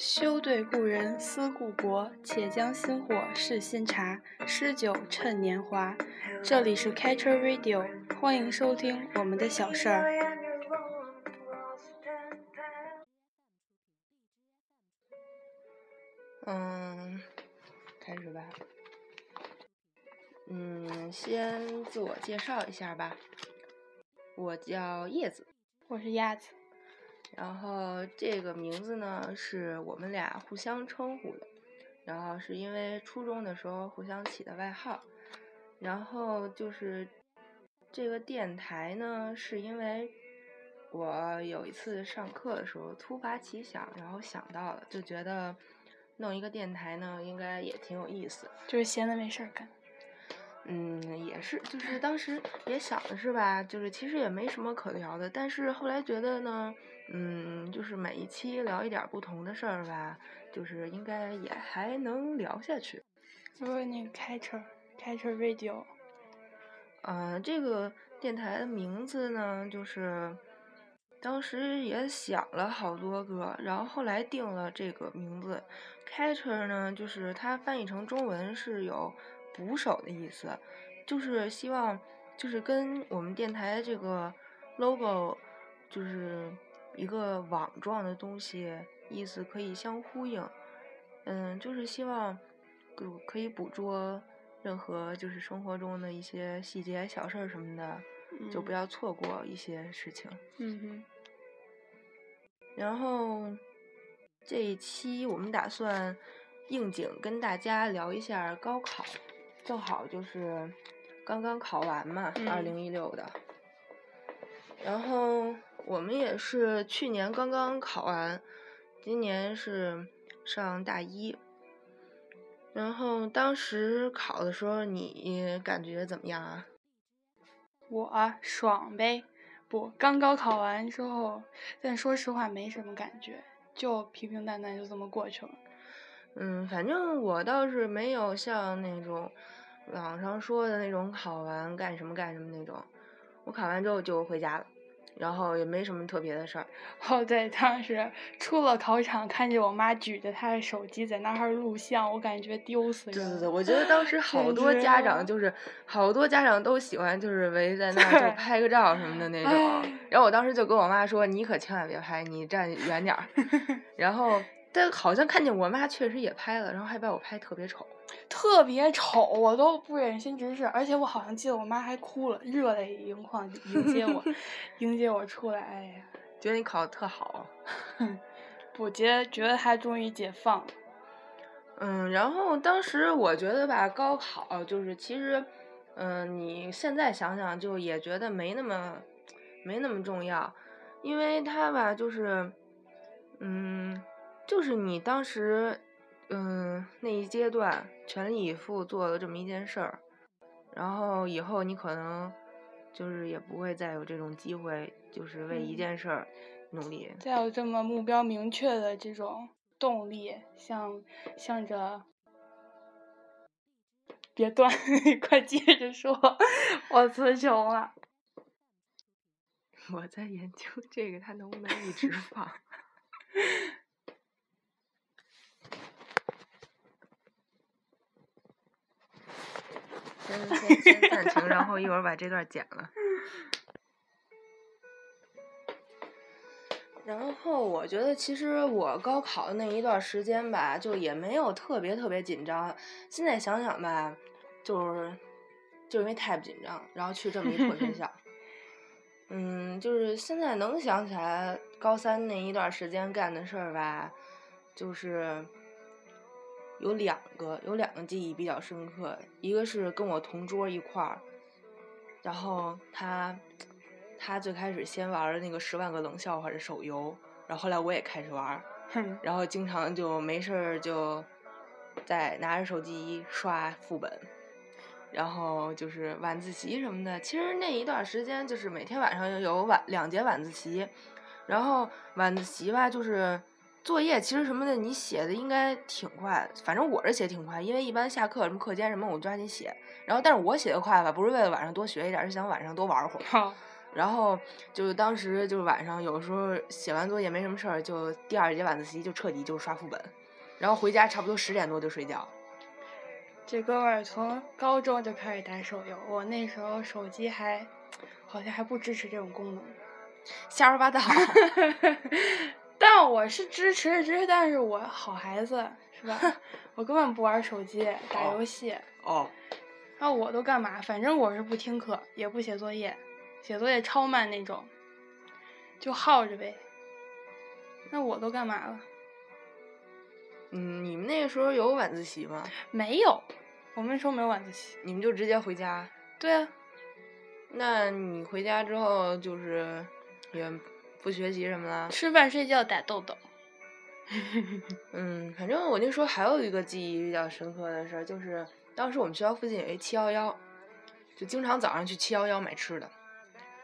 休对故人思故国，且将新火试新茶，诗酒趁年华。这里是 Catcher Radio，欢迎收听我们的小事儿。嗯，开始吧。嗯，先自我介绍一下吧。我叫叶子，我是鸭子。然后这个名字呢，是我们俩互相称呼的。然后是因为初中的时候互相起的外号。然后就是这个电台呢，是因为我有一次上课的时候突发奇想，然后想到了，就觉得弄一个电台呢，应该也挺有意思。就是闲的没事儿干。嗯，也是，就是当时也想的是吧，就是其实也没什么可聊的，但是后来觉得呢，嗯，就是每一期聊一点不同的事儿吧，就是应该也还能聊下去。就是那个开车，开车 radio。嗯，这个电台的名字呢，就是当时也想了好多个，然后后来定了这个名字。开车呢，就是它翻译成中文是有。捕手的意思，就是希望，就是跟我们电台这个 logo，就是一个网状的东西，意思可以相呼应。嗯，就是希望，可可以捕捉任何就是生活中的一些细节小事儿什么的，就不要错过一些事情。嗯哼。然后这一期我们打算应景跟大家聊一下高考。正好就是刚刚考完嘛，二零一六的。然后我们也是去年刚刚考完，今年是上大一。然后当时考的时候，你感觉怎么样啊？我爽呗，不，刚高考完之后，但说实话没什么感觉，就平平淡淡就这么过去了。嗯，反正我倒是没有像那种。网上说的那种考完干什么干什么那种，我考完之后就回家了，然后也没什么特别的事儿。哦，对，当时出了考场，看见我妈举着她的手机在那儿录像，我感觉丢死。对对对，我觉得当时好多家长就是，好多家长都喜欢就是围在那儿就拍个照什么的那种。然后我当时就跟我妈说：“你可千万别拍，你站远点儿。”然后。但好像看见我妈确实也拍了，然后还把我拍特别丑，特别丑，我都不忍心直视。而且我好像记得我妈还哭了，热泪盈眶迎接我，迎接我出来。哎呀，觉得你考的特好，不觉得觉得她终于解放。嗯，然后当时我觉得吧，高考就是其实，嗯，你现在想想就也觉得没那么没那么重要，因为它吧就是，嗯。就是你当时，嗯，那一阶段全力以赴做了这么一件事儿，然后以后你可能就是也不会再有这种机会，就是为一件事儿努力。再有这么目标明确的这种动力，向向着，别断，快接着说，我词穷了。我在研究这个，它能不能一直放。先先暂停，然后一会儿把这段剪了。然后我觉得，其实我高考的那一段时间吧，就也没有特别特别紧张。现在想想吧，就是就因为太不紧张，然后去这么一破学校。嗯，就是现在能想起来高三那一段时间干的事儿吧，就是。有两个，有两个记忆比较深刻。一个是跟我同桌一块儿，然后他，他最开始先玩的那个十万个冷笑话的手游，然后后来我也开始玩，然后经常就没事儿就，在拿着手机刷副本，然后就是晚自习什么的。其实那一段时间就是每天晚上有晚两节晚自习，然后晚自习吧就是。作业其实什么的，你写的应该挺快，反正我是写挺快，因为一般下课什么课间什么我抓紧写。然后，但是我写的快吧，不是为了晚上多学一点，是想晚上多玩会儿。然后就是当时就是晚上有时候写完作业没什么事儿，就第二节晚自习就彻底就是刷副本，然后回家差不多十点多就睡觉。这哥们儿从高中就开始打手游，我那时候手机还好像还不支持这种功能。瞎说八道。但我是支持支持，但是我好孩子是吧？我根本不玩手机，打游戏。哦。那我都干嘛？反正我是不听课，也不写作业，写作业超慢那种，就耗着呗。那我都干嘛了？嗯，你们那个时候有晚自习吗？没有，我们那时候没有晚自习。你们就直接回家？对啊。那你回家之后就是也不学习什么了？吃饭、睡觉、打豆豆。嗯，反正我那时候还有一个记忆比较深刻的事儿，就是当时我们学校附近有一七幺幺，就经常早上去七幺幺买吃的，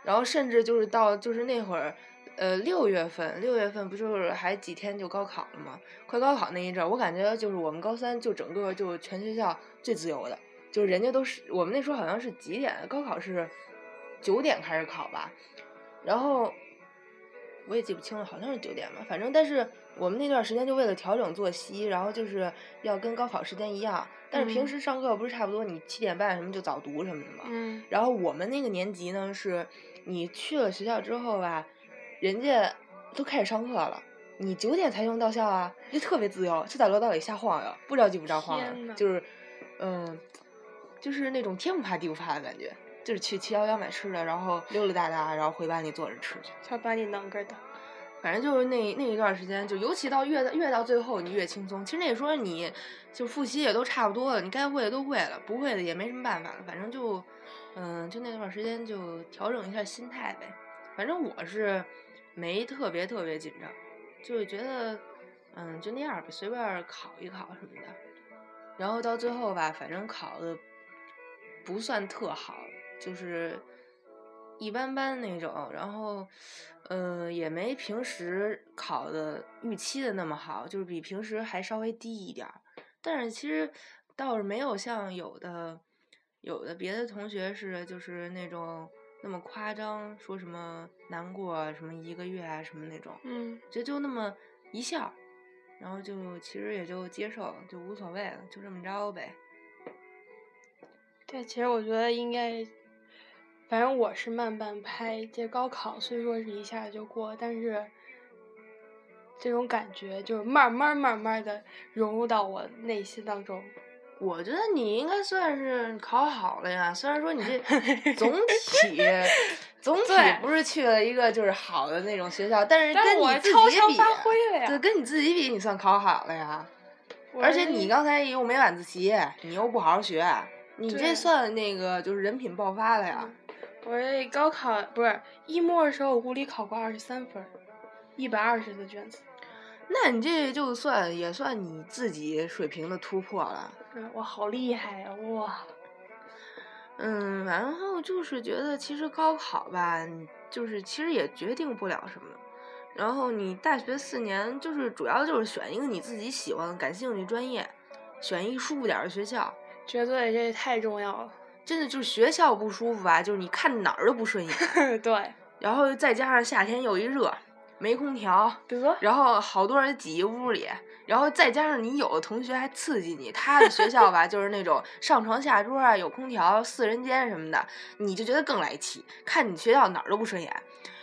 然后甚至就是到就是那会儿。呃，六月份，六月份不就是还几天就高考了吗？快高考那一阵儿，我感觉就是我们高三就整个就全学校最自由的，就是人家都是我们那时候好像是几点？高考是九点开始考吧，然后我也记不清了，好像是九点吧。反正但是我们那段时间就为了调整作息，然后就是要跟高考时间一样，但是平时上课不是差不多你七点半什么就早读什么的嘛。嗯。然后我们那个年级呢，是你去了学校之后吧。人家都开始上课了，你九点才用到校啊，就特别自由，就在楼道里瞎晃悠，不着急不着慌的，就是，嗯，就是那种天不怕地不怕的感觉，就是去七幺幺买吃的，然后溜溜达达，然后回班里坐着吃去。他把你弄个的，反正就是那那一段时间，就尤其到越越到最后，你越轻松。其实那时候你就复习也都差不多了，你该会的都会了，不会的也没什么办法了，反正就，嗯，就那段时间就调整一下心态呗。反正我是。没特别特别紧张，就是觉得，嗯，就那样呗，随便考一考什么的。然后到最后吧，反正考的不算特好，就是一般般那种。然后，嗯，也没平时考的预期的那么好，就是比平时还稍微低一点儿。但是其实倒是没有像有的有的别的同学似的，就是那种。那么夸张，说什么难过什么一个月啊什么那种，嗯，就就那么一下，然后就其实也就接受，就无所谓了，就这么着呗。对，其实我觉得应该，反正我是慢半拍。这高考虽说是一下就过，但是这种感觉就是慢慢慢慢的融入到我内心当中。我觉得你应该算是考好了呀，虽然说你这 总体 总体不是去了一个就是好的那种学校，但是跟你自己比，对，跟你自己比，你算考好了呀。而且你刚才又没晚自习，你又不好好学，你这算那个就是人品爆发了呀。我这高考不是一模的时候，我物理考过二十三分，一百二十的卷子。那你这就算也算你自己水平的突破了。我好厉害呀！哇。嗯，然后就是觉得其实高考吧，就是其实也决定不了什么。然后你大学四年，就是主要就是选一个你自己喜欢、感兴趣专业，选一舒服点的学校。绝对，这太重要了。真的就是学校不舒服吧，就是你看哪儿都不顺眼。对。然后再加上夏天又一热。没空调，得，然后好多人挤一屋里，然后再加上你有的同学还刺激你，他的学校吧 就是那种上床下桌啊，有空调，四人间什么的，你就觉得更来气，看你学校哪儿都不顺眼。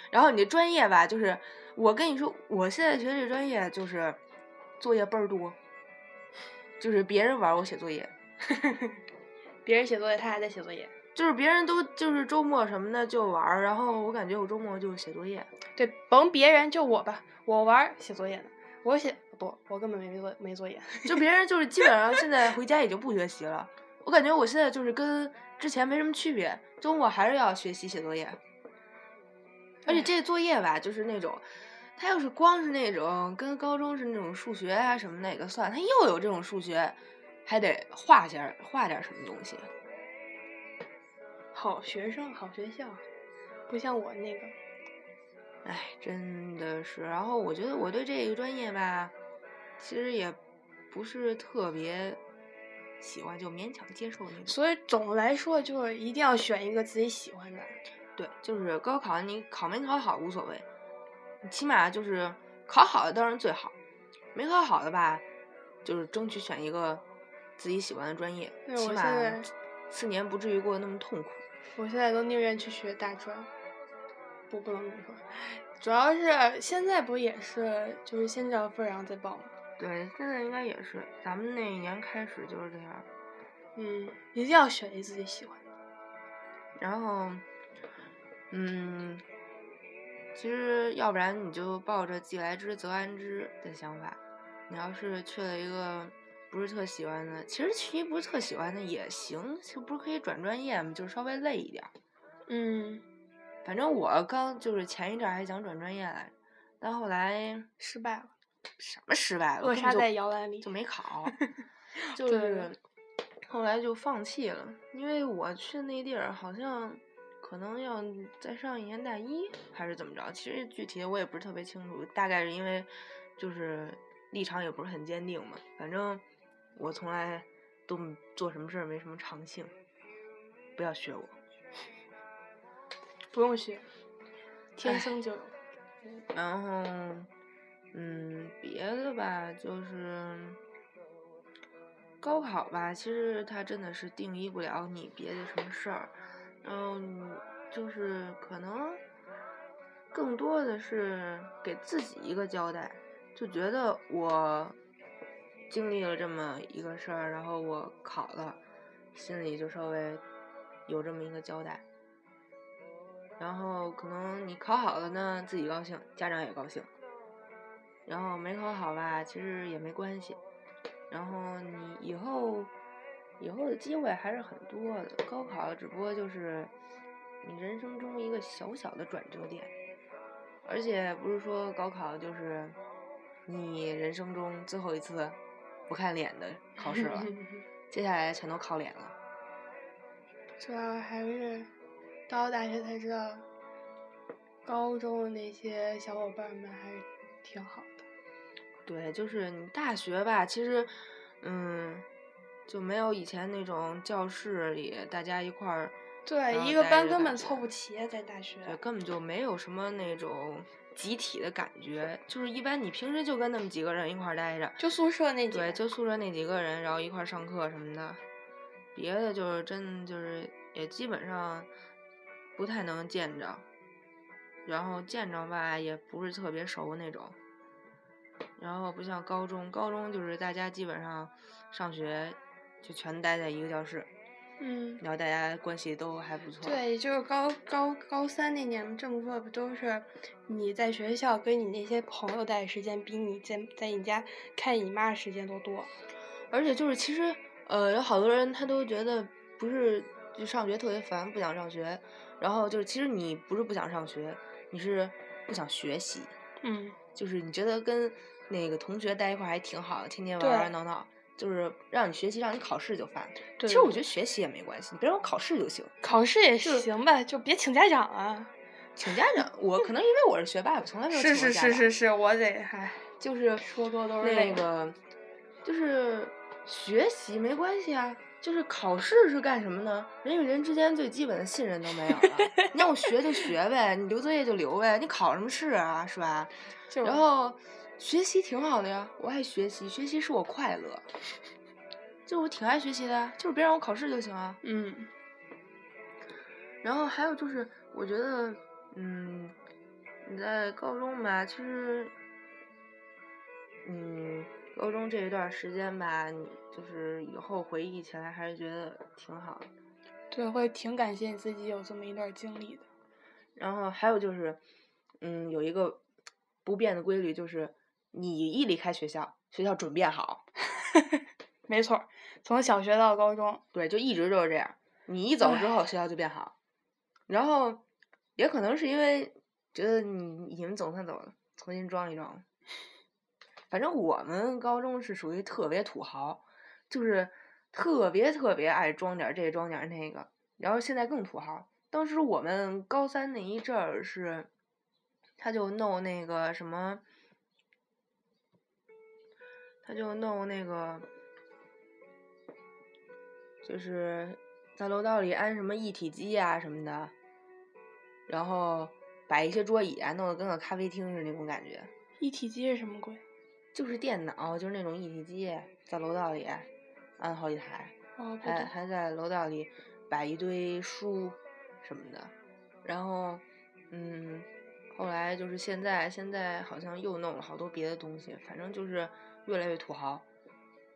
然后你这专业吧，就是我跟你说，我现在学这专业就是作业倍儿多，就是别人玩我写作业，别人写作业他还在写作业。就是别人都就是周末什么的就玩儿，然后我感觉我周末就写作业。对，甭别人就我吧，我玩儿写作业呢。我写不，我根本没作没作业。就别人就是基本上现在回家已经不学习了。我感觉我现在就是跟之前没什么区别，周末还是要学习写作业。而且这作业吧，就是那种，他要是光是那种跟高中是那种数学啊什么那个算，他又有这种数学，还得画下画点什么东西。好学生，好学校，不像我那个。哎，真的是。然后我觉得我对这个专业吧，其实也不是特别喜欢，就勉强接受那种。所以总的来说，就是一定要选一个自己喜欢的。对，就是高考你考没考好无所谓，你起码就是考好的当然最好，没考好的吧，就是争取选一个自己喜欢的专业，对起码四年不至于过得那么痛苦。我现在都宁愿去学大专，不不能这么说，主要是现在不也是就是先交分儿然后再报吗？对，现在应该也是，咱们那一年开始就是这样。嗯，一定要选一自己喜欢的。然后，嗯，其实要不然你就抱着既来之则安之的想法，你要是去了一个不是特喜欢的，其实其一不是特喜欢的也行，就不是可以转专业嘛，就是稍微累一点儿。嗯，反正我刚就是前一阵儿还想转专业来着，但后来失败了，什么失败了，扼杀在摇篮里就。没考，就是后来就放弃了，因为我去那地儿好像可能要再上一年大一还是怎么着，其实具体的我也不是特别清楚，大概是因为就是立场也不是很坚定嘛，反正我从来都做什么事儿没什么长性，不要学我。不用学，天生就有。然后，嗯，别的吧，就是高考吧，其实它真的是定义不了你别的什么事儿，然后就是可能更多的是给自己一个交代，就觉得我经历了这么一个事儿，然后我考了，心里就稍微有这么一个交代。然后可能你考好了呢，自己高兴，家长也高兴。然后没考好吧，其实也没关系。然后你以后以后的机会还是很多的，高考只不过就是你人生中一个小小的转折点，而且不是说高考就是你人生中最后一次不看脸的考试了，接下来全都靠脸了。主要还是到了大学才知道，高中的那些小伙伴们还是挺好的。对，就是你大学吧，其实，嗯，就没有以前那种教室里大家一块儿，对，一个班根本凑不齐，在大学。对，根本就没有什么那种集体的感觉，就是一般你平时就跟那么几个人一块儿待着，就宿舍那几对，就宿舍那几个人，然后一块儿上课什么的，别的就是真就是也基本上不太能见着，然后见着吧也不是特别熟那种，然后不像高中，高中就是大家基本上上学就全待在一个教室，嗯，然后大家关系都还不错。对，就是高高高三那年这么说不都是你在学校跟你那些朋友待的时间比你在在你家看你妈的时间都多。而且就是其实呃有好多人他都觉得不是就上学特别烦，不想上学，然后就是其实你不是不想上学，你是不想学习，嗯，就是你觉得跟那个同学待一块儿还挺好的，天天玩玩闹闹，就是让你学习，让你考试就烦。其实我觉得学习也没关系，你别让我考试就行。考试也就是行呗，就别请家长啊。请家长，我可能因为我是学霸，我从来没有请是是过家长。是是是，我得唉，就是说多都是那个，就是学习没关系啊，就是考试是干什么呢？人与人之间最基本的信任都没有了。你让我学就学呗，你留作业就留呗，你考什么试啊，是吧？然后学习挺好的呀，我爱学习，学习是我快乐，就我挺爱学习的呀，就是别让我考试就行啊。嗯，然后还有就是，我觉得，嗯，你在高中吧，其实，嗯，高中这一段时间吧，你就是以后回忆起来还是觉得挺好的。对，会挺感谢你自己有这么一段经历的。然后还有就是，嗯，有一个不变的规律，就是你一离开学校，学校准变好。没错儿，从小学到高中，对，就一直就是这样。你一走之后，学校就变好。然后，也可能是因为觉得你你们总算走了，重新装一装。反正我们高中是属于特别土豪，就是特别特别爱装点儿这装点儿那个。然后现在更土豪。当时我们高三那一阵儿是，他就弄那个什么，他就弄那个。就是在楼道里安什么一体机啊、什么的，然后摆一些桌椅啊，弄得跟个咖啡厅似的那种感觉。一体机是什么鬼？就是电脑，就是那种一体机，在楼道里安好几台，哦，还。还在楼道里摆一堆书什么的。然后，嗯，后来就是现在，现在好像又弄了好多别的东西，反正就是越来越土豪，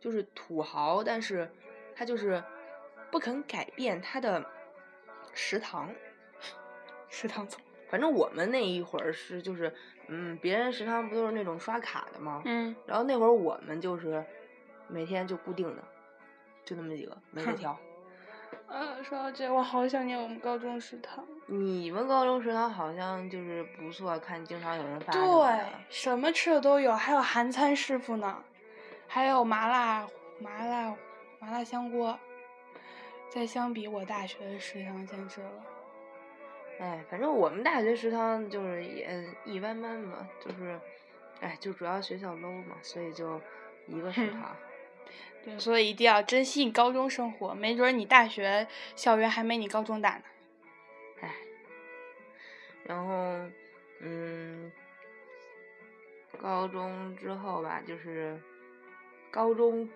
就是土豪，但是他就是不肯改变他的食堂。食堂总。反正我们那一会儿是就是，嗯，别人食堂不都是那种刷卡的吗？嗯，然后那会儿我们就是每天就固定的，就那么几个，没得哼挑。呃，说到这，我好想念我们高中食堂。你们高中食堂好像就是不错，看经常有人发对，什么吃的都有，还有韩餐师傅呢，还有麻辣麻辣麻辣香锅。再相比我大学的食堂，简直了。哎，反正我们大学食堂就是也一般般吧，就是，哎，就主要学校 low 嘛，所以就一个食堂。对，所以一定要珍惜你高中生活，没准儿你大学校园还没你高中大呢。哎，然后，嗯，高中之后吧，就是高中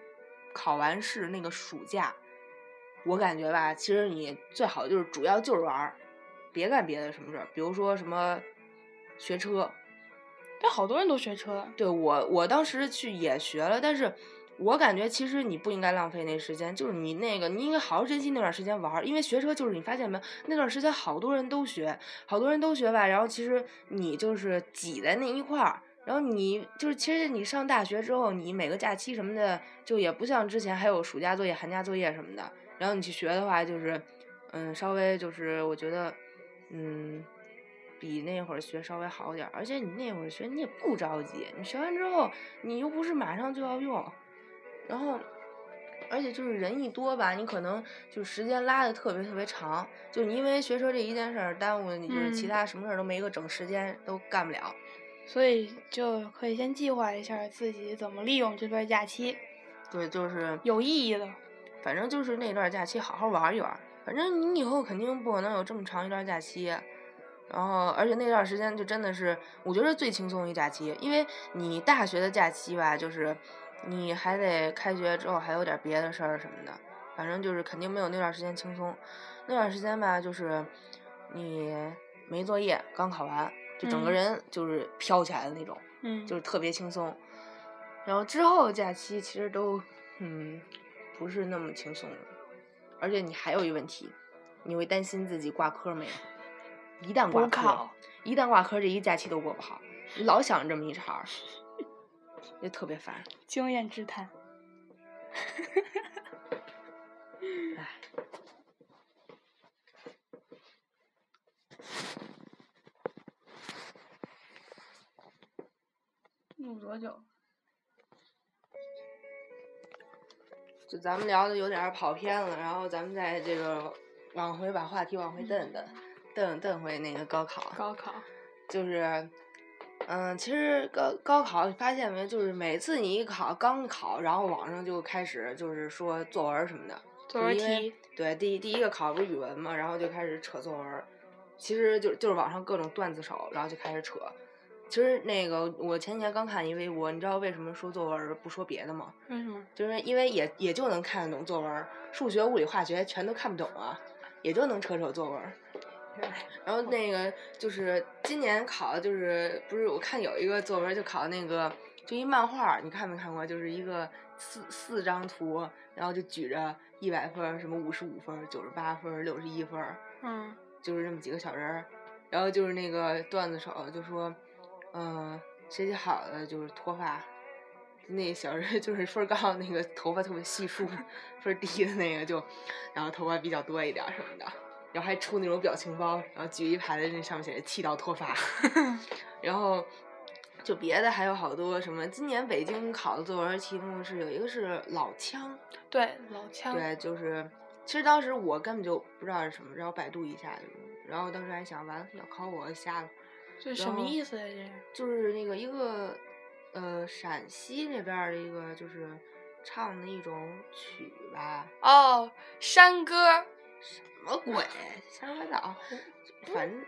考完试那个暑假，我感觉吧，其实你最好就是主要就是玩儿，别干别的什么事儿，比如说什么学车。但好多人都学车，对我，我当时去也学了，但是我感觉其实你不应该浪费那时间，就是你那个你应该好好珍惜那段时间玩儿，因为学车就是你发现没，那段时间好多人都学，好多人都学吧，然后其实你就是挤在那一块儿，然后你就是其实你上大学之后，你每个假期什么的就也不像之前还有暑假作业、寒假作业什么的，然后你去学的话就是，嗯，稍微就是我觉得，嗯。比那会儿学稍微好点儿，而且你那会儿学你也不着急，你学完之后你又不是马上就要用，然后而且就是人一多吧，你可能就时间拉的特别特别长，就你因为学车这一件事儿耽误了你，就是其嗯他什么事儿都没个整时间都干不了。所以就可以先计划一下自己怎么利用这段假期，对，就是有意义的。反正就是那段假期好好玩一玩，反正你以后肯定不可能有这么长一段假期。然后，而且那段时间就真的是，我觉得最轻松一假期，因为你大学的假期吧，就是你还得开学之后还有点别的事儿什么的，反正就是肯定没有那段时间轻松。那段时间吧，就是你没作业，刚考完，就整个嗯人就是飘起来的那种，嗯，就是特别轻松。然后之后的假期其实都嗯不是那么轻松的，而且你还有一个问题，你会担心自己挂科没有。一旦挂科，一旦挂科，这一假期都过不好，你老想着这么一茬儿，就特别烦。经验之谈。哎，录多久？就咱们聊的有点儿跑偏了，然后咱们再这个往回把话题往回蹬蹬，蹬蹬回那个高考。高考。就是，嗯，其实高高考你发现没，就是每次你一考刚考，然后网上就开始就是说作文什么的，作文就是题。对，第一第一个考不是语文嘛，然后就开始扯作文，其实就就是网上各种段子手，然后就开始扯。其实那个我前几天刚看一微博，你知道为什么说作文不说别的吗？为什么？就是因为也也就能看得懂作文，数学、物理、化学全都看不懂啊，也就能扯扯作文儿。然后那个就是今年考的就是不是我看有一个作文就考那个就一漫画，你看没看过？就是一个四四张图，然后就举着一百分、什么五十五分儿、九十八分儿、六十一分，嗯就是这么几个小人儿。然后就是那个段子手就说，嗯、学习好的就是脱发，那小人就是分儿高那个头发特别稀疏，分低的那个就，然后头发比较多一点什么的，然后还出那种表情包，然后举一排的那上面写着气到脱发，然后就别的还有好多什么，今年北京考的作文题目是有一个是老腔，对，老腔。对，就是其实当时我根本就不知道是什么，然后百度一下，然后当时还想完了要考我瞎了，这什么意思呀？这是？就是那个一个呃陕西那边儿的一个就是唱的一种曲吧，哦，山歌。什么鬼，瞎说八道，反正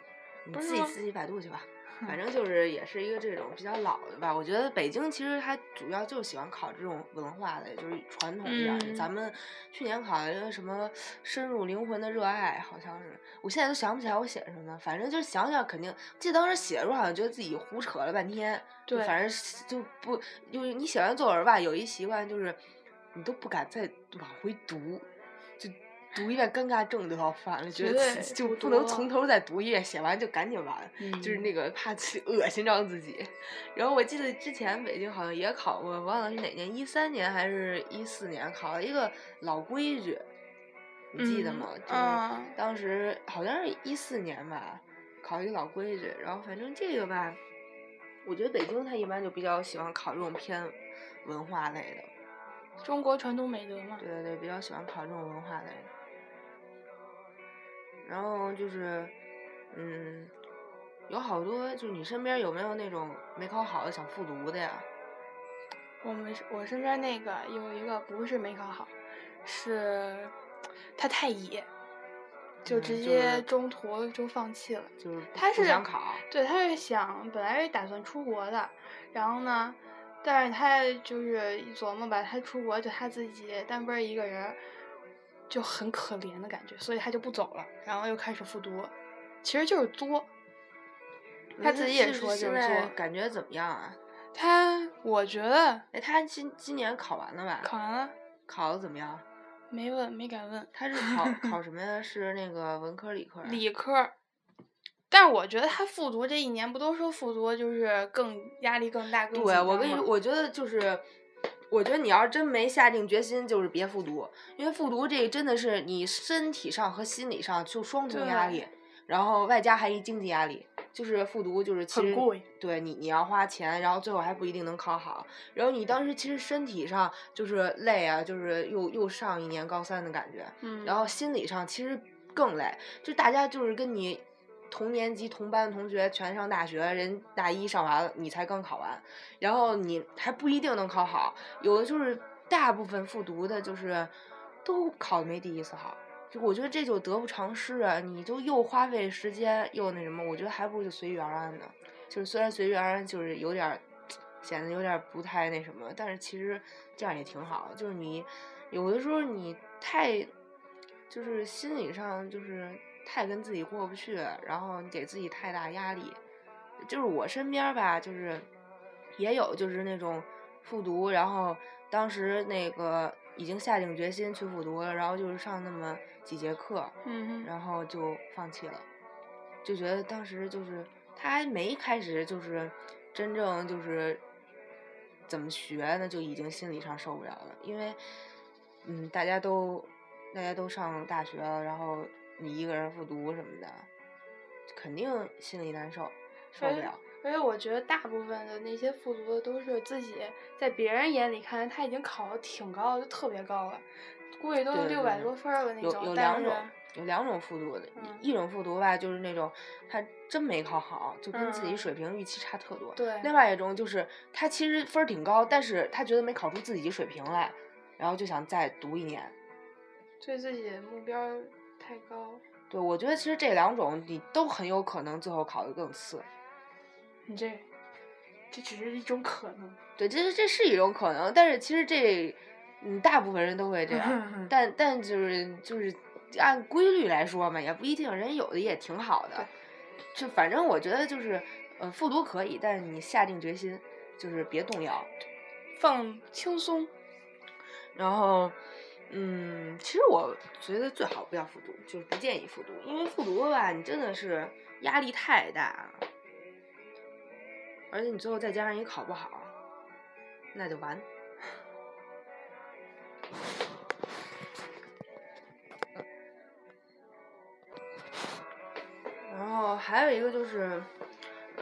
你自己自己百度去吧。反正就是也是一个这种比较老的吧。我觉得北京其实它主要就是喜欢考这种文化类，就是传统一点的。嗯咱们去年考了一个什么深入灵魂的热爱，好像是，我现在都想不起来我写的什么，反正就是想想肯定，记得当时写的时候好像觉得自己胡扯了半天，就对反正就不，就是你写完作文吧，有一习惯就是你都不敢再往回读，就。读一遍尴尬症都要犯了，觉得就不不能从头再读一遍，写完就赶紧完。就是嗯那个怕自己恶心着自己。然后我记得之前北京好像也考过，忘了是哪年，一三年还是一四年考了一个老规矩，你记得嗯吗？就是啊当时好像是一四年吧，考一个老规矩。然后反正这个吧，我觉得北京他一般就比较喜欢考这种偏文化类的，中国传统美德嘛。对对对，比较喜欢考这种文化类的。然后就是，嗯，有好多，就是你身边有没有那种没考好的想复读的呀？我们我身边那个有一个不是没考好，是他太野，就直接中途就放弃了。就是不他是想考，对，他是想本来是打算出国的，然后呢，但是他就是一琢磨吧，他出国就他自己单奔儿一个人儿，就很可怜的感觉，所以他就不走了，然后又开始复读，其实就是作。他自己也说就现是作，在感觉怎么样啊？他我觉得哎，他今今年考完了吧？考完了考的怎么样？没问没敢问，他是考 考什么呀？是那个文科理科啊？理科但是我觉得他复读这一年，不都说复读就是更压力更大、更对，我跟你说，我觉得就是，我觉得你要是真没下定决心，就是别复读，因为复读这个真的是你身体上和心理上就双重压力，然后外加还一经济压力，就是复读就是其实对你你要花钱，然后最后还不一定能考好，然后你当时其实身体上就是累啊，就是又又上一年高三的感觉，嗯，然后心理上其实更累，就大家就是跟你同年级同班的同学全上大学，人大一上完了，你才刚考完，然后你还不一定能考好，有的就是大部分复读的，就是都考的没第一次好。就我觉得这就得不偿失啊！你就又花费时间又那什么，我觉得还不如就随遇而安呢。就是虽然随遇而安就是有点显得有点不太那什么，但是其实这样也挺好。就是你有的时候你太就是心理上就是太跟自己过不去，然后你给自己太大压力。就是我身边吧，就是也有就是那种复读，然后当时那个已经下定决心去复读了，然后就是上那么几节课，嗯，然后就放弃了，就觉得当时就是他还没开始就是真正就是怎么学呢，就已经心理上受不了了，因为嗯大家都大家都上大学了，然后你一个人复读什么的，肯定心里难受，受不了。而且我觉得大部分的那些复读的都是自己在别人眼里看他已经考的挺高，就特别高了，估计都六百多分儿了那种。有有两种，有两种复读的，嗯一种复读吧，就是那种他真没考好，就跟自己嗯水平预期差特多。对另外一种就是他其实分儿挺高，但是他觉得没考出自己水平来，然后就想再读一年。对自己的目标儿太高，对，我觉得其实这两种你都很有可能最后考的更次。你这这只是一种可能。对，这这是一种可能，但是其实这，嗯，大部分人都会这样，但但就是就是按规律来说嘛，也不一定，人有的也挺好的，就反正我觉得就是，呃，复读可以，但是你下定决心，就是别动摇，放轻松，然后，嗯，其实我觉得最好不要复读，就是不建议复读，因为复读吧，你真的是压力太大，而且你最后再加上你考不好，那就完。然后还有一个就是，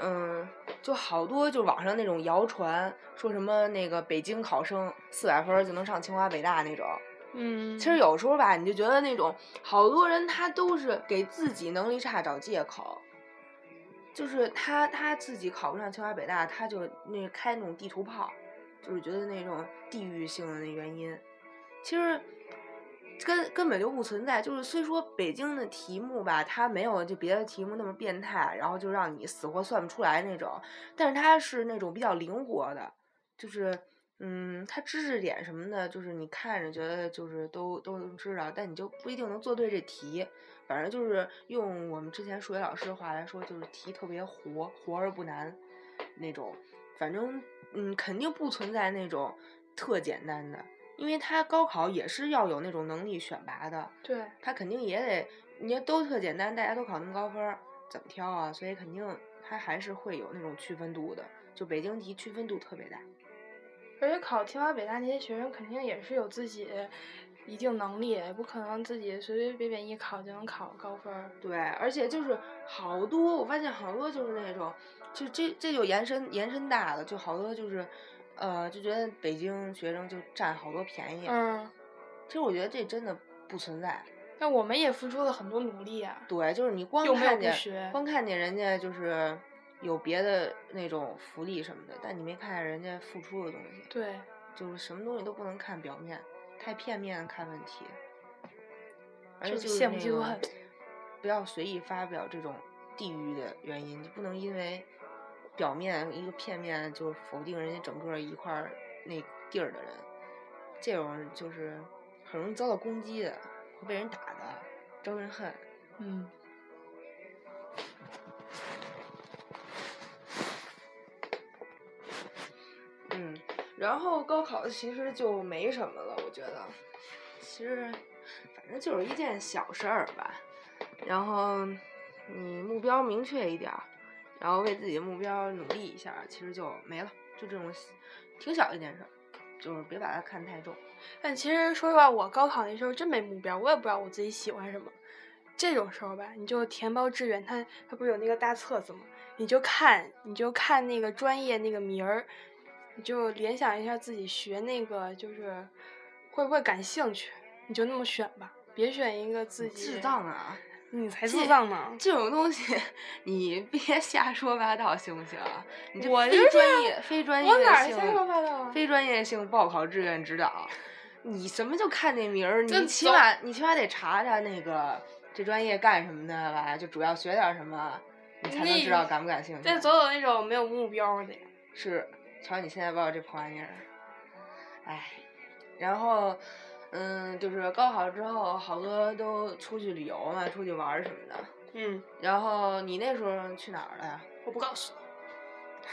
嗯，就好多就网上那种谣传，说什么那个北京考生四百分就能上清华北大那种。嗯，其实有时候吧，你就觉得那种好多人他都是给自己能力差找借口，就是他他自己考不上清华北大，他就那开那种地图炮，就是觉得那种地域性的那原因。其实根根本就不存在。就是虽说北京的题目吧，它没有就别的题目那么变态，然后就让你死活算不出来那种，但是它是那种比较灵活的，就是嗯，它知识点什么的，就是你看着觉得就是都都能知道，但你就不一定能做对这题。反正就是用我们之前数学老师的话来说，就是题特别活，活而不难那种。反正嗯，肯定不存在那种特简单的，因为他高考也是要有那种能力选拔的。对，他肯定也得，你都特简单，大家都考那么高分，怎么挑啊？所以肯定他还是会有那种区分度的，就北京题区分度特别大。而且考清华北大那些学生肯定也是有自己一定能力，也不可能自己随随便便一考就能考高分。对，而且就是好多，我发现好多就是那种，就这这就延伸延伸大了，就好多就是，呃，就觉得北京学生就占好多便宜。嗯，其实我觉得这真的不存在。但我们也付出了很多努力啊。对，就是你光看见光看见人家就是有别的那种福利什么的，但你没看见人家付出的东西。对，就是什么东西都不能看表面，太片面地看问题。而且就就是那个羡慕嫉妒恨不要随意发表这种地域的原因，就不能因为表面一个片面就否定人家整个一块儿那地儿的人，这种就是很容易遭到攻击的，会被人打的，招人恨。嗯。然后高考其实就没什么了，我觉得，其实反正就是一件小事儿吧。然后你目标明确一点儿，然后为自己的目标努力一下，其实就没了，就这种挺小一件事儿，就是别把它看太重。但其实说实话，我高考那时候真没目标，我也不知道我自己喜欢什么。这种时候吧，你就填报志愿，它它不是有那个大册子吗？你就看，你就看那个专业那个名儿，你就联想一下自己学那个就是会不会感兴趣，你就那么选吧，别选一个自己智障啊！你才这智障呢！这种东西你别 瞎说八道，行不行？你这非我就是专业、非专业我哪瞎说八道啊非专业性报考志愿指导，你什么就看那名儿？这你起码你起码得查查那个这专业干什么的吧，就主要学点什么，你才能知道感不感兴趣。再走走那种没有目标的呀。是，瞧你现在报这破玩意儿，唉，然后，嗯，就是高考之后，好多都出去旅游嘛，出去玩什么的。嗯，然后你那时候去哪儿了呀？我不告诉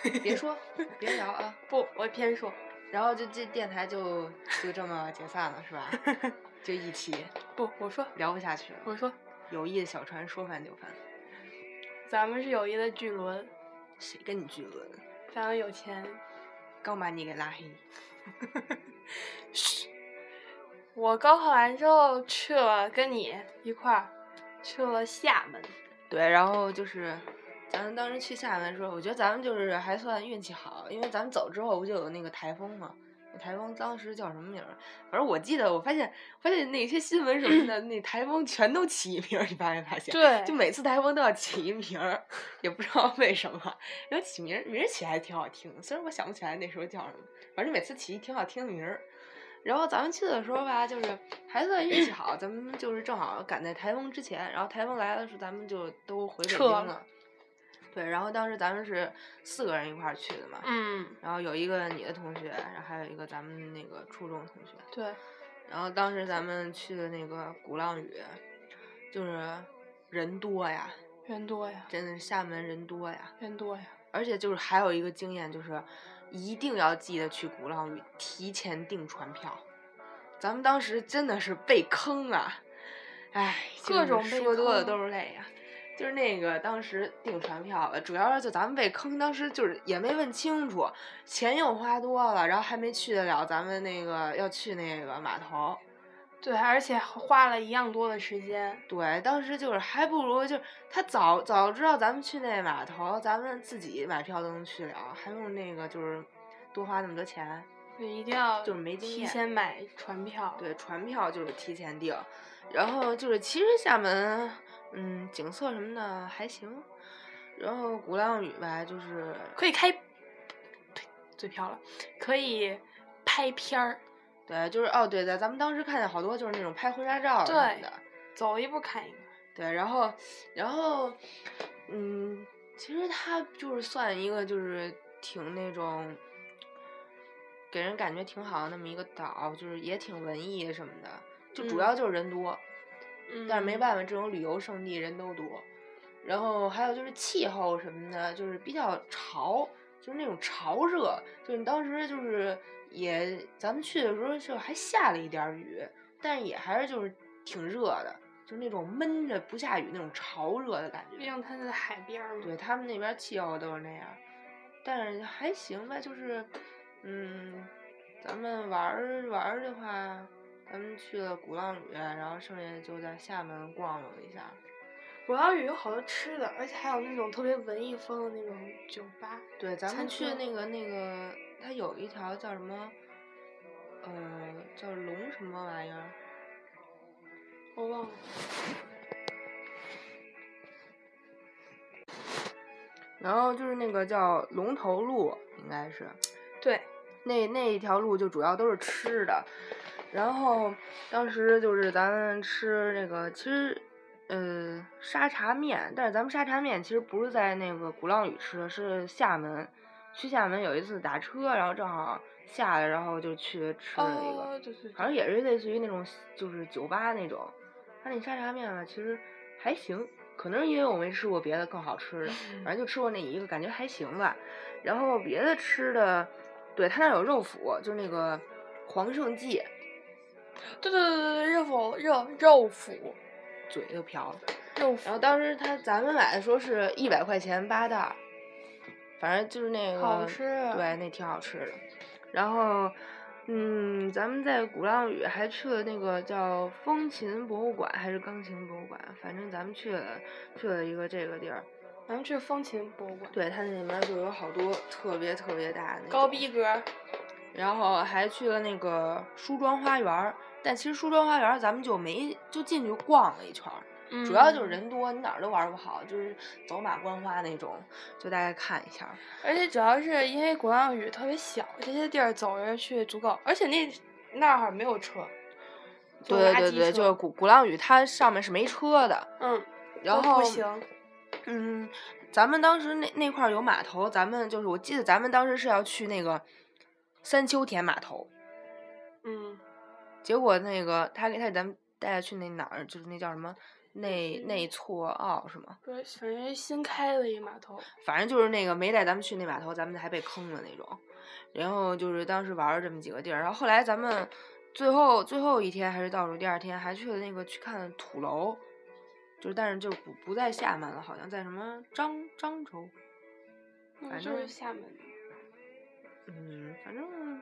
你别说，别聊啊。不，我偏说。然后就这电台就就这么解散了，是吧？就一期不，我说，聊不下去了。我说，友谊的小船说翻就翻，咱们是友谊的巨轮，谁跟你巨轮？咱们有钱。刚把你给拉黑。我高考完之后去了，跟你一块儿去了厦门。对，然后就是咱们当时去厦门的时候，我觉得咱们就是还算运气好，因为咱们走之后不就有那个台风嘛？那台风当时叫什么名儿？反正我记得，我发现发现那些新闻什么的，那台风全都起一名儿，你发没发现？对就每次台风都要起一名儿，也不知道为什么。然后起名儿名儿起还挺好听，虽然我想不起来那时候叫什么，反正每次起一挺好听的名儿。然后咱们去的时候吧，就是还算运气好，咱们就是正好赶在台风之前，然后台风来了时，咱们就都回北京了。对，然后当时咱们是四个人一块儿去的嘛，嗯，然后有一个你的同学，然后还有一个咱们那个初中同学。对，然后当时咱们去的那个鼓浪屿，就是人多呀，人多呀，真的是厦门人多呀。人多呀。而且就是还有一个经验，就是一定要记得去鼓浪屿提前订船票。咱们当时真的是被坑啊！唉，各种被说多了坑都是泪呀。就是那个当时订船票了，主要是就咱们被坑，当时就是也没问清楚，钱又花多了，然后还没去得了咱们那个要去那个码头。对，而且花了一样多的时间。对，当时就是还不如就是他早早知道咱们去那码头，咱们自己买票都能去了，还用那个就是多花那么多钱。对，一定要就是没经验提前买船票。对，船票就是提前订，然后就是其实厦门，嗯，景色什么的还行，然后鼓浪屿吧，就是可以开，呸，嘴瓢了，可以拍片儿。对，就是哦，对，在咱们当时看见好多就是那种拍婚纱照什么的，走一步看一个。对，然后，然后，嗯，其实它就是算一个就是挺那种，给人感觉挺好的那么一个岛，就是也挺文艺什么的，就主要就是人多，但是没办法，这种旅游胜地人都多。然后还有就是气候什么的，就是比较潮，就是那种潮热，就是你当时就是也咱们去的时候就还下了一点雨，但也还是就是挺热的，就是那种闷着不下雨那种潮热的感觉。毕竟它在海边嘛。对他们那边气候都是那样，但是还行吧，就是嗯，咱们玩儿玩儿的话，咱们去了鼓浪屿，然后剩下就在厦门逛了一下。鼓浪屿有好多吃的，而且还有那种特别文艺风的那种酒吧。对，咱们去那个那个，它有一条叫什么，呃，叫龙什么玩意儿，我忘了。然后就是那个叫龙头路，应该是。对。那那一条路就主要都是吃的，然后当时就是咱们吃那个，其实。呃，沙茶面，但是咱们沙茶面其实不是在那个鼓浪屿吃的，是厦门。去厦门有一次打车，然后正好下来，然后就去吃了一个，反正也是类似于那种就是酒吧那种。他那沙茶面吧，其实还行，可能是因为我没吃过别的更好吃的，反正就吃过那一个，感觉还行吧。然后别的吃的，对他那有肉脯，就那个黄圣记。对对对对对，肉脯肉肉脯。嘴都瓢了，肉然后当时他咱们买的时候是一百块钱八袋，反正就是那个，好吃，对，那挺好吃的。然后，嗯，咱们在鼓浪屿还去了那个叫风琴博物馆还是钢琴博物馆，反正咱们去了去了一个这个地儿。咱们去风琴博物馆。对，它那里面就有好多特别特别大的高逼格。然后还去了那个梳妆花园。但其实梳妆花园咱们就没就进去逛了一圈儿，主要就是人多，你哪儿都玩不好，就是走马观花那种，就大概看一下。而且主要是因为鼓浪屿特别小，这些地儿走着去足够，而且那那儿没有车。对对对，就是鼓鼓浪屿，它上面是没车的。嗯。然后。不行。嗯，咱们当时那那块儿有码头，咱们就是我记得咱们当时是要去那个三秋田码头。嗯。结果那个他给他给咱们带去那哪儿，就是那叫什么内内错澳是吗？对，反正新开的一个码头。反正就是那个没带咱们去那码头，咱们还被坑了那种。然后就是当时玩了这么几个地儿，然后后来咱们最后最后一天还是倒数第二天，还去了那个去看土楼，就是但是就不不在厦门了，好像在什么漳漳州。反正就是厦门。嗯，反正。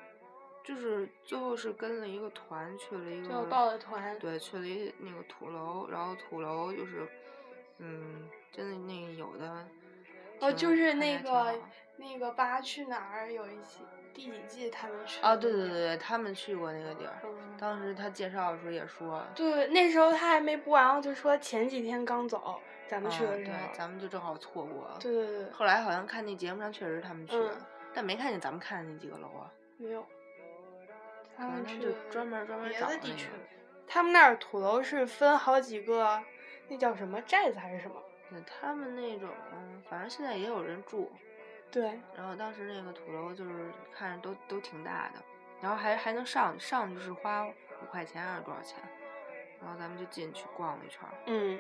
就是最后是跟了一个团去了一个，报的团，对，去了一那个土楼，然后土楼就是，嗯，真的那有的，哦，就是那个那个八去哪儿有一集第几季他们去啊？对对对对，他们去过那个地儿，当时他介绍的时候也说，对，那时候他还没播完，就说前几天刚走，咱们去的时候，咱们就正好错过。对对对。后来好像看那节目上确实他们去了，但没看见咱们看的那几个楼啊。没有。他们去专门专门找那个。他们那儿土楼是分好几个，那叫什么寨子还是什么？那他们那种，反正现在也有人住。对。然后当时那个土楼就是看着都都挺大的，然后还还能上上去是花五块钱还是多少钱？然后咱们就进去逛了一圈。嗯。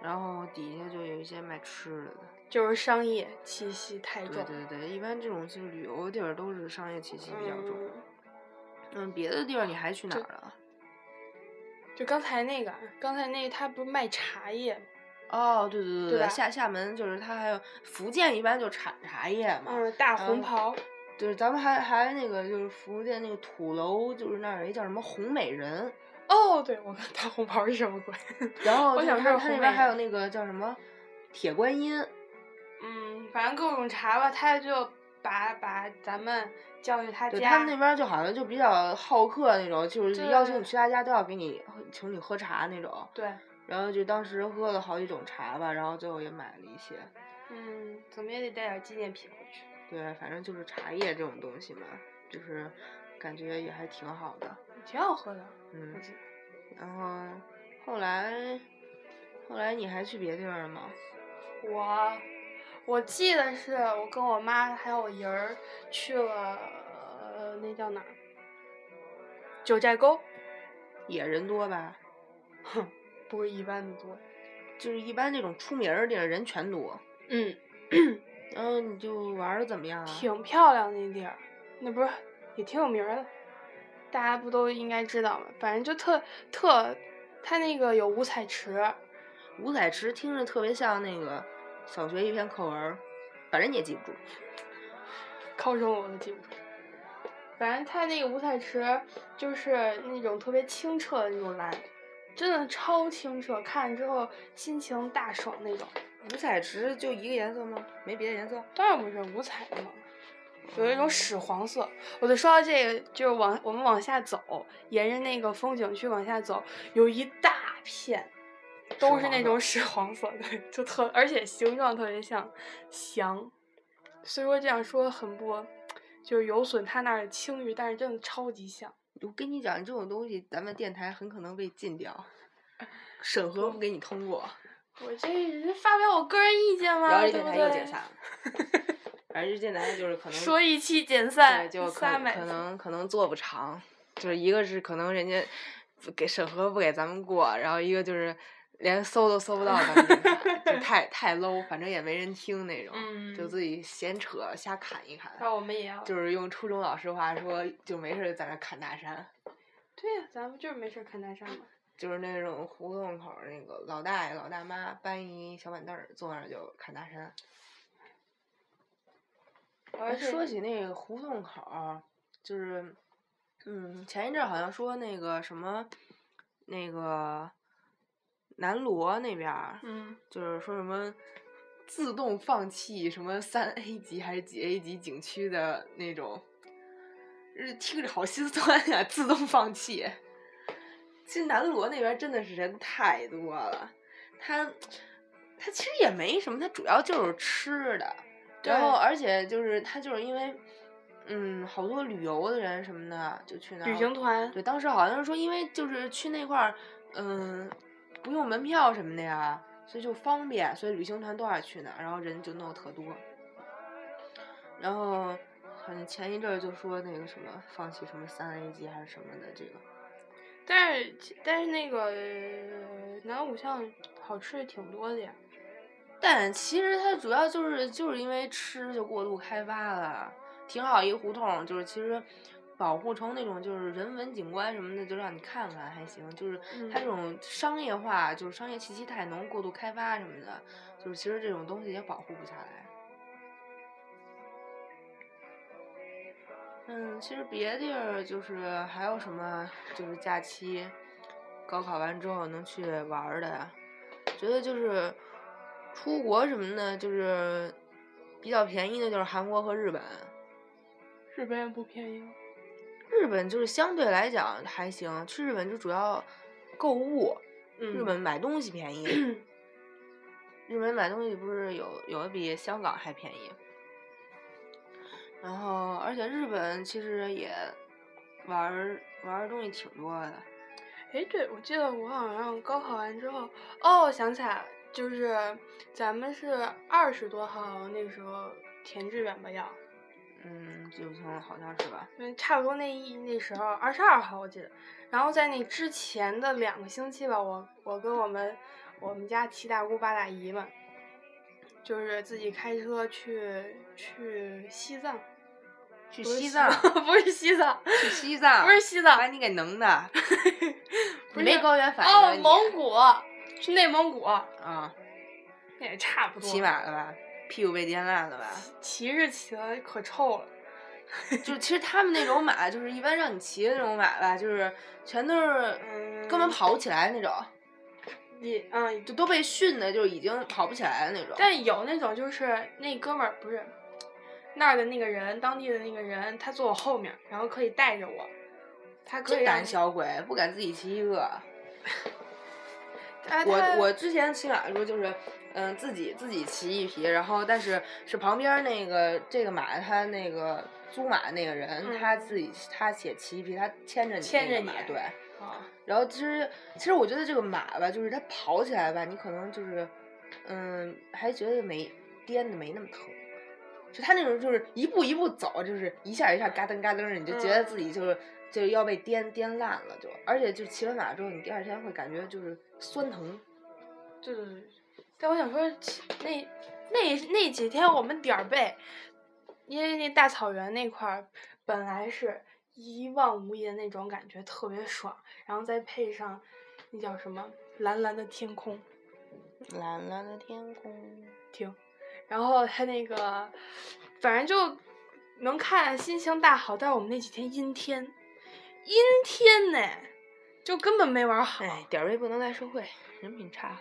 然后底下就有一些卖吃的。就是商业气息太重。对对对，一般这种就是旅游地儿都是商业气息比较重。嗯，别的地方你还去哪儿了？就刚才那个，刚才那他不是卖茶叶吗？哦，对对对对，厦厦门就是他还有福建一般就产茶叶嘛。嗯，大红袍。就是咱们还还那个就是福建那个土楼，就是那儿有一叫什么红美人。哦，对，我看大红袍是什么鬼？然后 我想他他那边还有那个叫什么铁观音。嗯，反正各种茶吧，他就把把咱们。叫去他家，他们那边就好像就比较好客那种，就是邀请你去他家都要给你请你喝茶那种。对。然后就当时喝了好几种茶吧，然后最后也买了一些。嗯，怎么也得带点纪念品回去。对，反正就是茶叶这种东西嘛，就是感觉也还挺好的。挺好喝的，嗯。然后后来后来你还去别地儿了吗？我我记得是我跟我妈还有我姨儿去了，呃，那叫哪儿？九寨沟，也人多吧？哼，不是一般的多。就是一般那种出名儿的地儿人全多。嗯，然后你就玩的怎么样啊？挺漂亮那地儿，那不是也挺有名儿的，大家不都应该知道吗？反正就特特，它那个有五彩池，五彩池听着特别像那个小学一篇课文，反正你也记不住。高中我都记不住。反正它那个五彩池就是那种特别清澈的那种蓝，真的超清澈，看了之后心情大爽那种。五彩池就一个颜色吗？没别的颜色？当然不是五彩的嘛，有一种屎黄色。我就说到这个，就是往我们往下走，沿着那个风景区往下走，有一大片都是那种屎黄色，的，就特而且形状特别像翔。虽说这样说很不，就是有损他那儿的清誉，但是真的超级像。我跟你讲，这种东西咱们电台很可能被禁掉，审核不给你通过，我这是发表我个人意见吗？然后这电台又解散了。反正这电台就是可能说一期解散，就可能可能做不长，就是一个是可能人家给审核不给咱们过，然后一个就是连搜都搜不到咱们，就太 太 low，反正也没人听那种，就嗯自己闲扯瞎侃一侃。那我们也要。就是用初中老师话说，就没事在那侃大山，对呀、咱们就是没事侃大山嘛。就是那种胡同口那个老大爷老大妈搬一小板凳儿坐那儿就侃大山。说起那个胡同口儿，就是，嗯，前一阵好像说那个什么，那个南锣那边儿，嗯，就是说什么自动放弃什么三 A 级还是几 A 级景区的那种，是听着好心酸呀、自动放弃。其实南锣那边真的是人太多了，它它其实也没什么，它主要就是吃的。然后，而且就是他就是因为，嗯，好多旅游的人什么的就去那儿。旅行团对，当时好像是说，因为就是去那块儿，嗯，不用门票什么的呀，所以就方便，所以旅行团都爱去那儿，然后人就弄特多。然后，好像前一阵儿就说那个什么放弃什么三 A 级还是什么的这个，但是但是那个呃南五巷好吃的挺多的呀。但其实它主要就是就是因为吃就过度开发了，挺好一胡同，就是其实保护成那种就是人文景观什么的，就让你看看还行。就是它这嗯种商业化，就是商业气息太浓，过度开发什么的，就是其实这种东西也保护不下来。嗯，其实别地儿就是还有什么，就是假期高考完之后能去玩儿的呀？觉得就是出国什么的，就是比较便宜的，就是韩国和日本。日本也不便宜啊。日本就是相对来讲还行，去日本就主要购物，日嗯本买东西便宜。日本买东西不是有有的比香港还便宜，然后而且日本其实也玩玩的东西挺多的。哎，对，我记得我好像高考完之后，哦，想起来了，就是咱们是二十多号那时候填志愿吧要，嗯，记不清了，好像是吧？嗯，差不多那一那时候二十二号我记得，然后在那之前的两个星期吧，我我跟我们我们家七大姑八大姨们，就是自己开车去去西藏，去西藏，不是西藏，去西藏，不是西藏把，你给能的，不是你没高原反应啊哦，蒙古，去内蒙古，啊，那也差不多。骑马了吧？屁股被颠烂了吧？骑着骑的可臭了。就其实他们那种马，就是一般让你骑的那种马吧，就是全都是嗯，根本跑不起来那种，也嗯，就都被训的，就已经跑不起来的那种。但有那种就是那哥们儿不是那儿的那个人，当地的那个人，他坐我后面，然后可以带着我，他可胆小鬼，不敢自己骑一个。啊我我之前骑马的时候就是，嗯，自己自己骑一匹，然后但是是旁边那个这个马他那个租马那个人，嗯他自己他写骑一匹，他牵着你牵着你对。啊，然后其实其实我觉得这个马吧，就是它跑起来吧，你可能就是，嗯，还觉得没颠的没那么疼。就他那种就是一步一步走，就是一下一下嘎噔嘎噔的，你就觉得嗯自己就是、就是要被颠颠烂了就，而且就骑完马之后，你第二天会感觉就是酸疼。对对对。但我想说，那那那几天我们点儿背，因为那大草原那块儿本来是一望无垠的那种感觉，特别爽，然后再配上那叫什么蓝蓝的天空，蓝蓝的天空，停，然后他那个反正就能看心情大好，但是我们那几天阴天，阴天呢，就根本没玩好。哎，点儿背不能赖社会，人品差。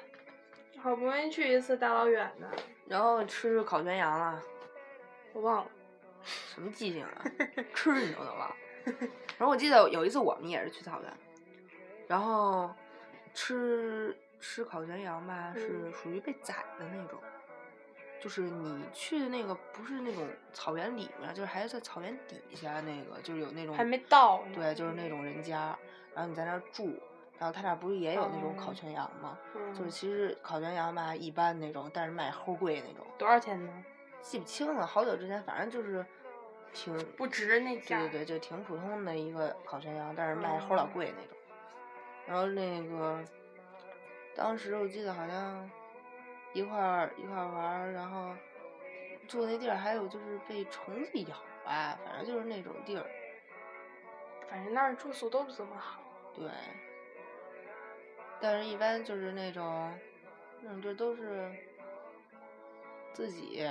好不容易去一次大老远的，然后吃烤全羊了，我忘了。什么记性啊？吃你都能忘。然后我记得有一次我们也是去草原，然后吃吃烤全羊吧，是嗯属于被宰的那种，就是你去的那个不是那种草原里面，就是还是在草原底下那个，就是有那种还没到呢对，就是那种人家，然后你在那儿住，然后他那儿不是也有那种烤哦全羊吗？就是嗯其实烤全羊吧一般那种，但是卖齁贵那种。多少钱呢？记不清了，好久之前，反正就是挺不值那价。对对对，就挺普通的一个烤全羊，但是卖齁老哦贵那种。然后那个，当时我记得好像一块儿一块儿玩儿，然后住那地儿还有就是被虫子咬吧，反正就是那种地儿。反正那儿住宿都不怎么好。对，但是一般就是那种那种地儿都是自己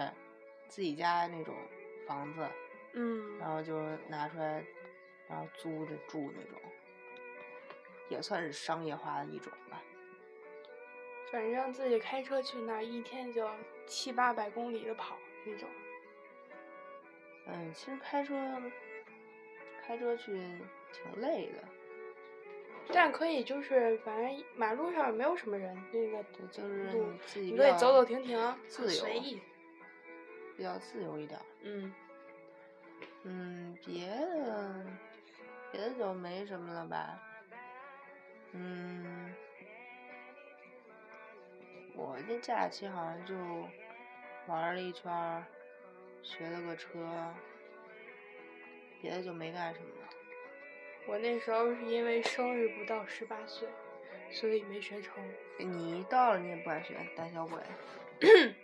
自己家那种房子。嗯然后就拿出来，然后租着住那种，也算是商业化的一种吧。反正自己开车去那儿，一天就七八百公里的跑那种。嗯，其实开车开车去挺累的，但可以就是，反正马路上也没有什么人，那个对，就是路你自己你可以走走停停，自由随意。比较自由一点儿。嗯，嗯，别的别的就没什么了吧。嗯，我这假期好像就玩儿了一圈儿，学了个车，别的就没干什么了。我那时候是因为生日不到十八岁，所以没学成。你一到了你也不敢学，胆小鬼。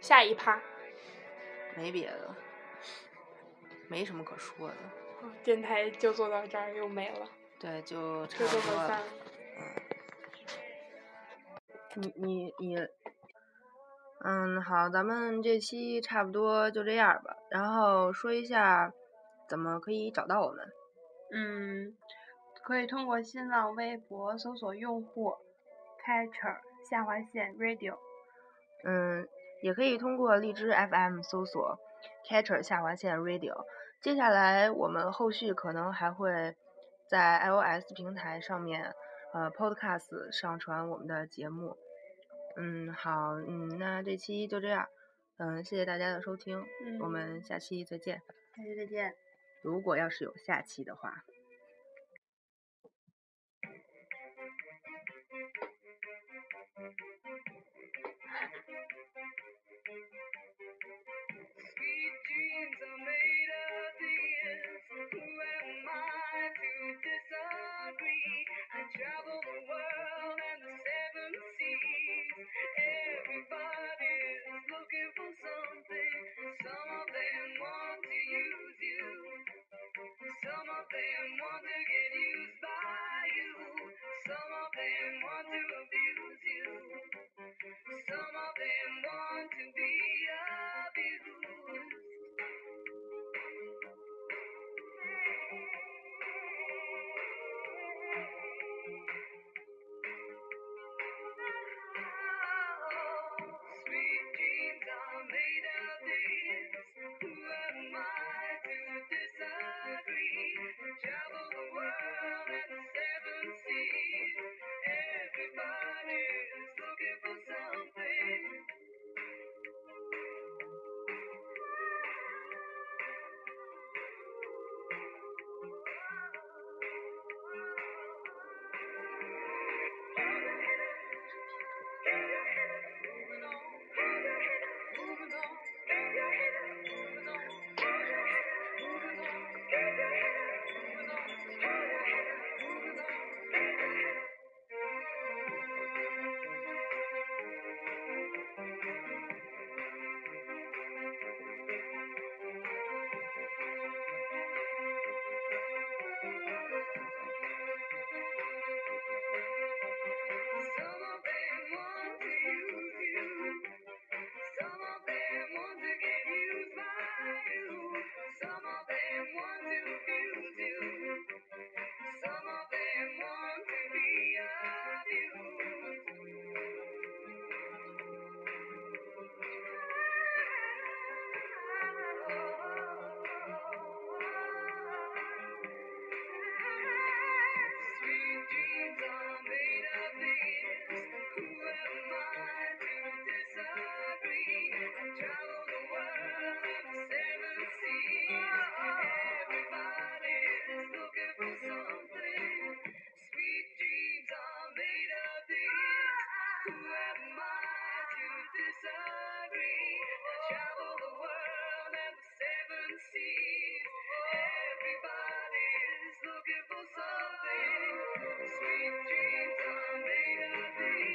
下一趴，没别的，没什么可说的。电台就做到这儿又没了，对，就差不多了。你你你，嗯，好，咱们这期差不多就这样吧。然后说一下怎么可以找到我们。嗯，可以通过新浪微博搜索用户 catcher 下划线 radio。嗯，也可以通过荔枝 FM 搜索 Catcher 下划线 Radio。接下来我们后续可能还会在 iOS 平台上面，呃，Podcast 上传我们的节目。嗯，好，嗯，那这期就这样，嗯，谢谢大家的收听，嗯我们下期再见。下期再见。如果要是有下期的话。sweet dreams are made of